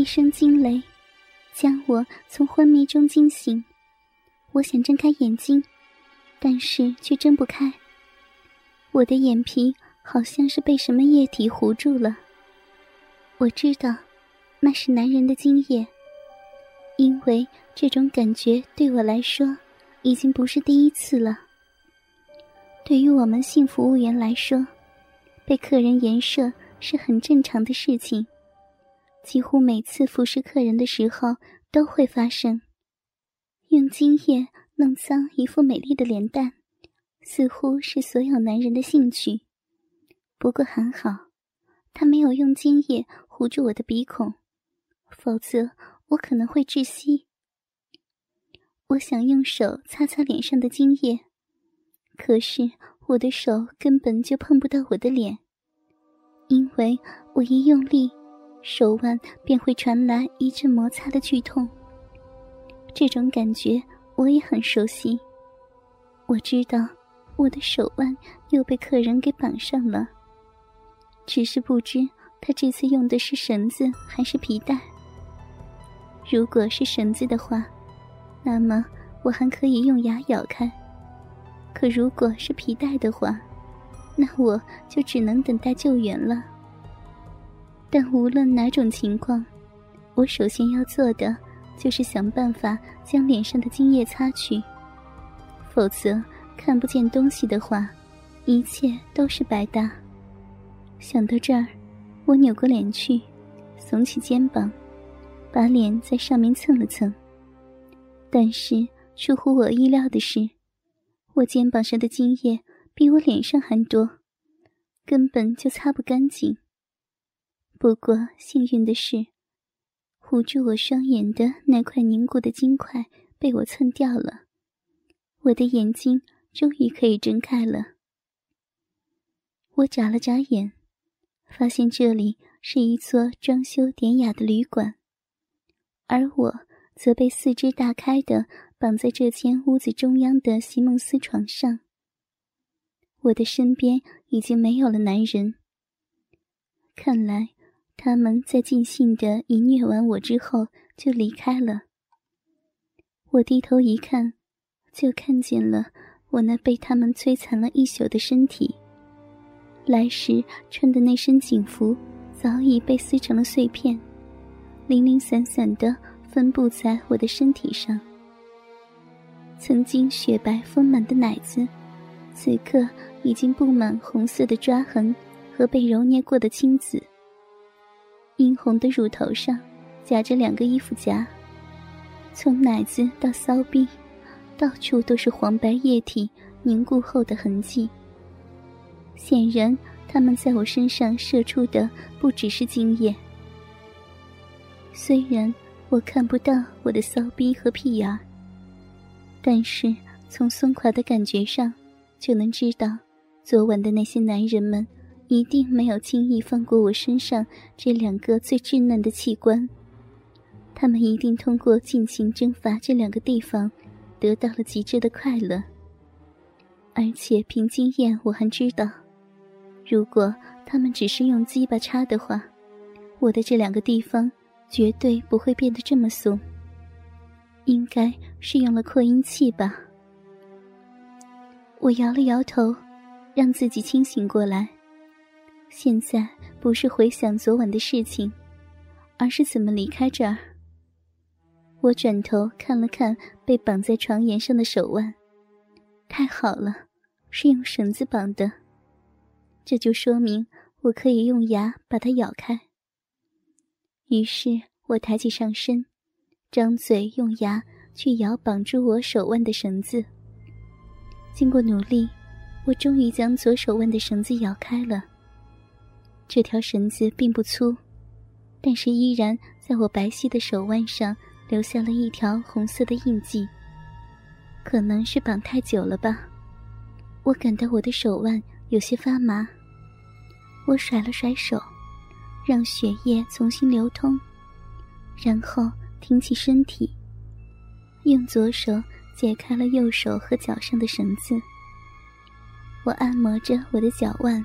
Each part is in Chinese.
一声惊雷，将我从昏迷中惊醒。我想睁开眼睛，但是却睁不开。我的眼皮好像是被什么液体糊住了。我知道，那是男人的精液，因为这种感觉对我来说已经不是第一次了。对于我们性服务员来说，被客人颜射是很正常的事情，几乎每次服侍客人的时候都会发生。用精液弄脏一副美丽的脸蛋，似乎是所有男人的兴趣。不过还好，他没有用精液糊住我的鼻孔，否则我可能会窒息。我想用手擦擦脸上的精液，可是我的手根本就碰不到我的脸，因为我一用力，手腕便会传来一阵摩擦的剧痛。这种感觉我也很熟悉。我知道我的手腕又被客人给绑上了，只是不知他这次用的是绳子还是皮带。如果是绳子的话，那么我还可以用牙咬开；可如果是皮带的话，那我就只能等待救援了。但无论哪种情况，我首先要做的。就是想办法将脸上的精液擦去，否则看不见东西的话，一切都是白搭。想到这儿，我扭过脸去，耸起肩膀，把脸在上面蹭了蹭。但是出乎我意料的是，我肩膀上的精液比我脸上还多，根本就擦不干净。不过幸运的是。捂住我双眼的那块凝固的金块被我蹭掉了，我的眼睛终于可以睁开了。我眨了眨眼，发现这里是一座装修典雅的旅馆，而我则被四肢大开的绑在这间屋子中央的席梦思床上。我的身边已经没有了男人，看来。他们在尽兴的一虐完我之后就离开了。我低头一看，就看见了我那被他们摧残了一宿的身体。来时穿的那身警服早已被撕成了碎片，零零散散的分布在我的身体上。曾经雪白丰满的奶子，此刻已经布满红色的抓痕和被揉捏过的青紫。殷红的乳头上夹着两个衣服夹，从奶子到骚逼，到处都是黄白液体凝固后的痕迹。显然，他们在我身上射出的不只是精液。虽然我看不到我的骚逼和屁眼，但是从松垮的感觉上，就能知道，昨晚的那些男人们。一定没有轻易放过我身上这两个最稚嫩的器官，他们一定通过尽情征伐这两个地方，得到了极致的快乐。而且凭经验，我还知道，如果他们只是用鸡巴插的话，我的这两个地方绝对不会变得这么松。应该是用了扩音器吧？我摇了摇头，让自己清醒过来。现在不是回想昨晚的事情，而是怎么离开这儿。我转头看了看被绑在床沿上的手腕，太好了，是用绳子绑的，这就说明我可以用牙把它咬开。于是我抬起上身，张嘴用牙去咬绑住我手腕的绳子。经过努力，我终于将左手腕的绳子咬开了。这条绳子并不粗，但是依然在我白皙的手腕上留下了一条红色的印记。可能是绑太久了吧，我感到我的手腕有些发麻。我甩了甩手，让血液重新流通，然后挺起身体，用左手解开了右手和脚上的绳子。我按摩着我的脚腕。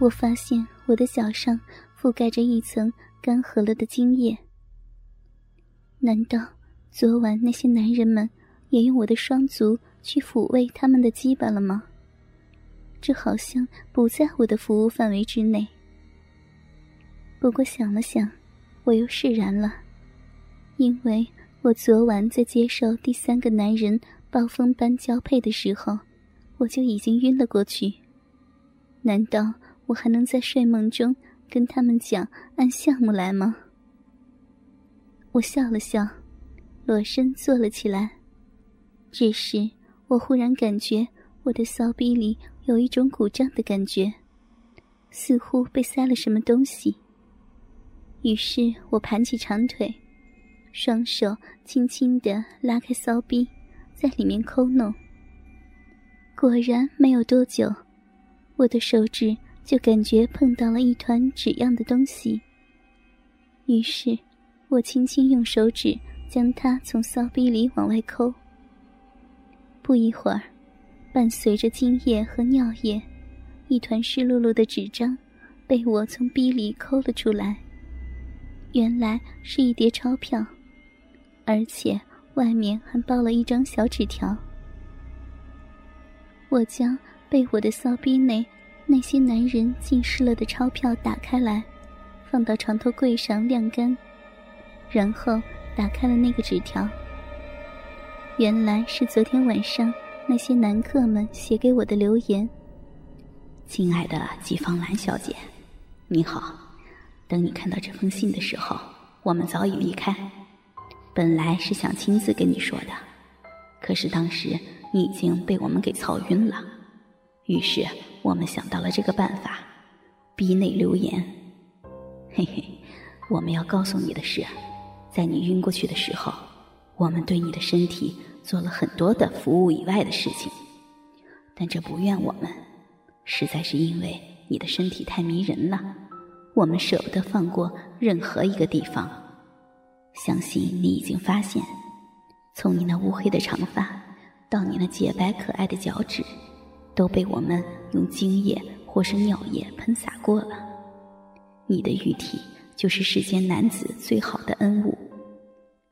我发现我的脚上覆盖着一层干涸了的精液，难道昨晚那些男人们也用我的双足去抚慰他们的鸡巴了吗？这好像不在我的服务范围之内。不过想了想，我又释然了，因为我昨晚在接受第三个男人暴风般交配的时候，我就已经晕了过去。难道我还能在睡梦中跟他们讲按项目来吗？我笑了笑，裸身坐了起来。这时，我忽然感觉我的骚逼里有一种鼓胀的感觉，似乎被塞了什么东西。于是我盘起长腿，双手轻轻地拉开骚逼，在里面抠弄。果然没有多久，我的手指就感觉碰到了一团纸样的东西。于是，我轻轻用手指将它从骚逼里往外抠。不一会儿，伴随着精液和尿液，一团湿漉漉的纸张被我从逼里抠了出来。原来是一叠钞票，而且外面还包了一张小纸条。我将被我的骚逼内那些男人浸湿了的钞票打开来，放到床头柜上晾干，然后打开了那个纸条。原来是昨天晚上那些男客们写给我的留言：“亲爱的季芳兰小姐，你好。”等你看到这封信的时候，我们早已离开。本来是想亲自跟你说的，可是当时你已经被我们给操晕了。于是我们想到了这个办法，逼内留言。嘿嘿，我们要告诉你的是，在你晕过去的时候，我们对你的身体做了很多的服务以外的事情，但这不怨我们，实在是因为你的身体太迷人了。我们舍不得放过任何一个地方，相信你已经发现，从你那乌黑的长发到你那洁白可爱的脚趾，都被我们用精液或是尿液喷洒过了。你的玉体就是世间男子最好的恩物，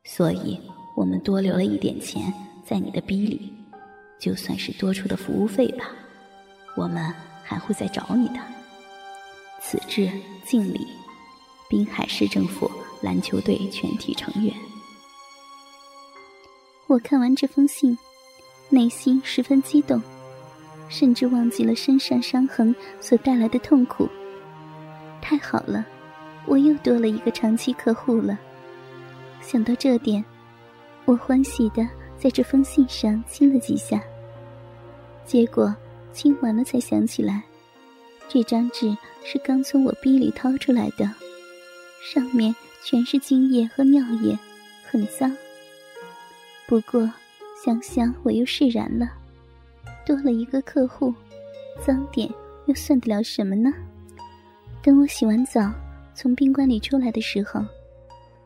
所以我们多留了一点钱在你的逼里，就算是多出的服务费吧。我们还会再找你的。此致。敬礼，滨海市政府篮球队全体成员。我看完这封信，内心十分激动，甚至忘记了身上伤痕所带来的痛苦。太好了，我又多了一个长期客户了。想到这点，我欢喜的在这封信上亲了几下。结果亲完了，才想起来。这张纸是刚从我逼里掏出来的，上面全是精液和尿液，很脏。不过想想我又释然了，多了一个客户，脏点又算得了什么呢？等我洗完澡从宾馆里出来的时候，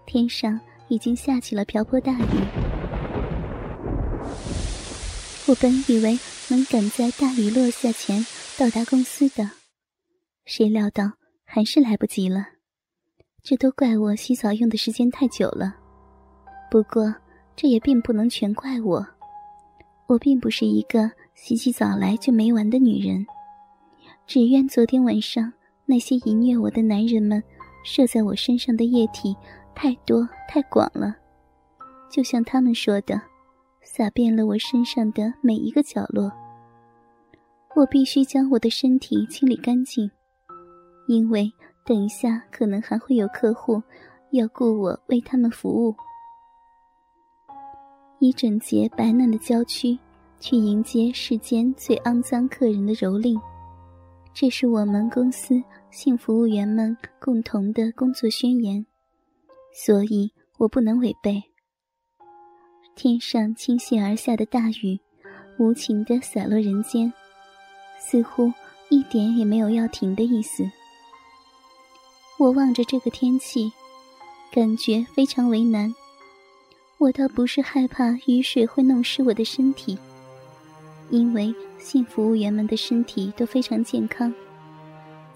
天上已经下起了瓢泼大雨。我本以为能赶在大雨落下前到达公司的。谁料到还是来不及了，这都怪我洗澡用的时间太久了。不过这也并不能全怪我，我并不是一个洗起澡来就没完的女人。只怨昨天晚上那些淫虐我的男人们射在我身上的液体太多太广了，就像他们说的，洒遍了我身上的每一个角落。我必须将我的身体清理干净。因为等一下可能还会有客户要雇我为他们服务，一整洁白嫩的娇躯去迎接世间最肮脏客人的蹂躏，这是我们公司性服务员们共同的工作宣言，所以我不能违背。天上倾泻而下的大雨，无情的洒落人间，似乎一点也没有要停的意思。我望着这个天气，感觉非常为难。我倒不是害怕雨水会弄湿我的身体，因为性服务员们的身体都非常健康，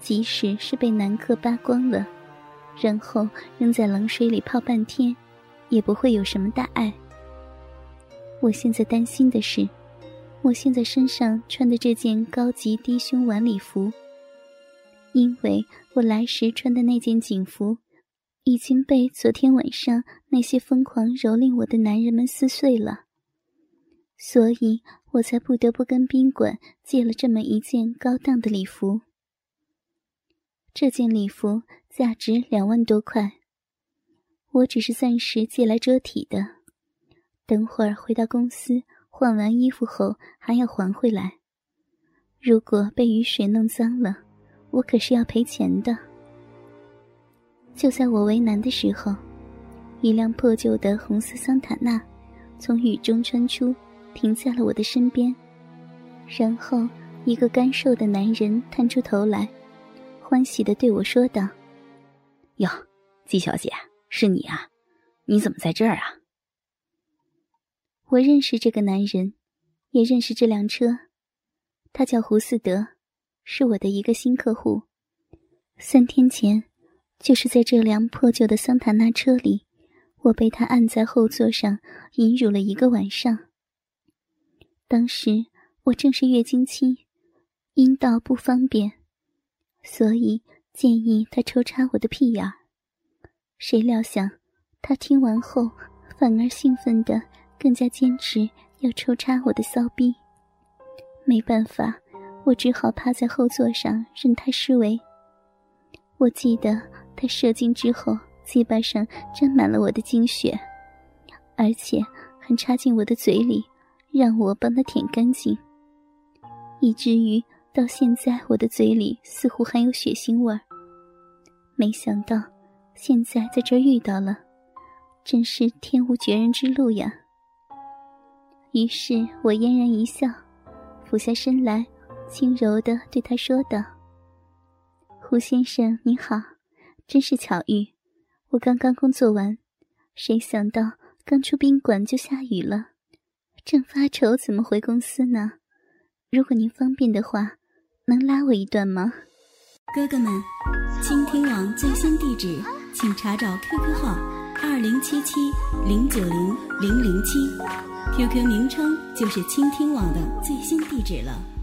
即使是被男客扒光了，然后扔在冷水里泡半天，也不会有什么大碍。我现在担心的是，我现在身上穿的这件高级低胸晚礼服，因为我来时穿的那件警服，已经被昨天晚上那些疯狂蹂躏我的男人们撕碎了，所以我才不得不跟宾馆借了这么一件高档的礼服。这件礼服价值两万多块，我只是暂时借来遮体的。等会儿回到公司换完衣服后还要还回来。如果被雨水弄脏了，我可是要赔钱的。就在我为难的时候，一辆破旧的红色桑塔纳从雨中穿出，停在了我的身边。然后，一个干瘦的男人探出头来。欢喜的对我说道：“哟，季小姐，是你啊？你怎么在这儿啊？”我认识这个男人，也认识这辆车。他叫胡思德，是我的一个新客户。三天前，就是在这辆破旧的桑塔纳车里，我被他按在后座上引辱了一个晚上。当时我正是月经期，阴道不方便。所以建议他抽插我的屁眼，谁料想他听完后反而兴奋的更加坚持要抽插我的骚逼。没办法，我只好趴在后座上任他施为。我记得他射精之后，鸡巴上沾满了我的精血，而且还插进我的嘴里，让我帮他舔干净，以至于。到现在，我的嘴里似乎还有血腥味儿。没想到，现在在这儿遇到了，真是天无绝人之路呀。于是我嫣然一笑，俯下身来，轻柔的对他说道：“胡先生您好，真是巧遇。我刚刚工作完，谁想到刚出宾馆就下雨了，正发愁怎么回公司呢。如果您方便的话。”能拉我一段吗，哥哥们？倾听网最新地址，请查找 QQ 号二零七七零九零零零七，QQ 名称就是倾听网的最新地址了。